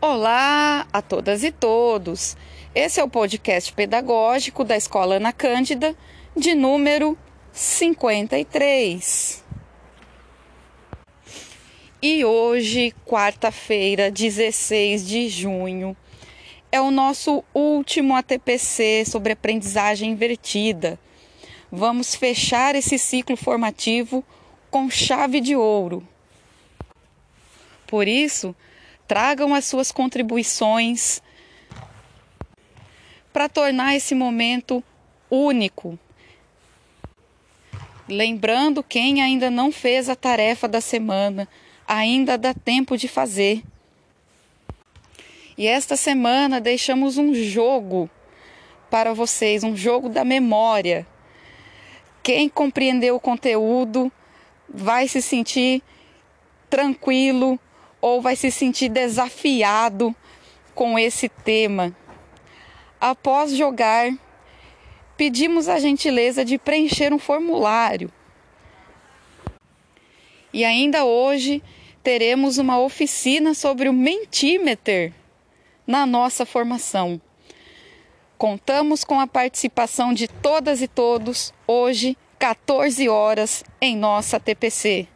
Olá a todas e todos. Esse é o podcast pedagógico da Escola Ana Cândida, de número 53. E hoje, quarta-feira, 16 de junho, é o nosso último ATPC sobre aprendizagem invertida. Vamos fechar esse ciclo formativo com chave de ouro. Por isso, tragam as suas contribuições para tornar esse momento único. Lembrando quem ainda não fez a tarefa da semana, ainda dá tempo de fazer. E esta semana deixamos um jogo para vocês, um jogo da memória. Quem compreendeu o conteúdo vai se sentir tranquilo ou vai se sentir desafiado com esse tema. Após jogar, pedimos a gentileza de preencher um formulário. E ainda hoje teremos uma oficina sobre o Mentimeter na nossa formação. Contamos com a participação de todas e todos hoje, 14 horas, em nossa TPC.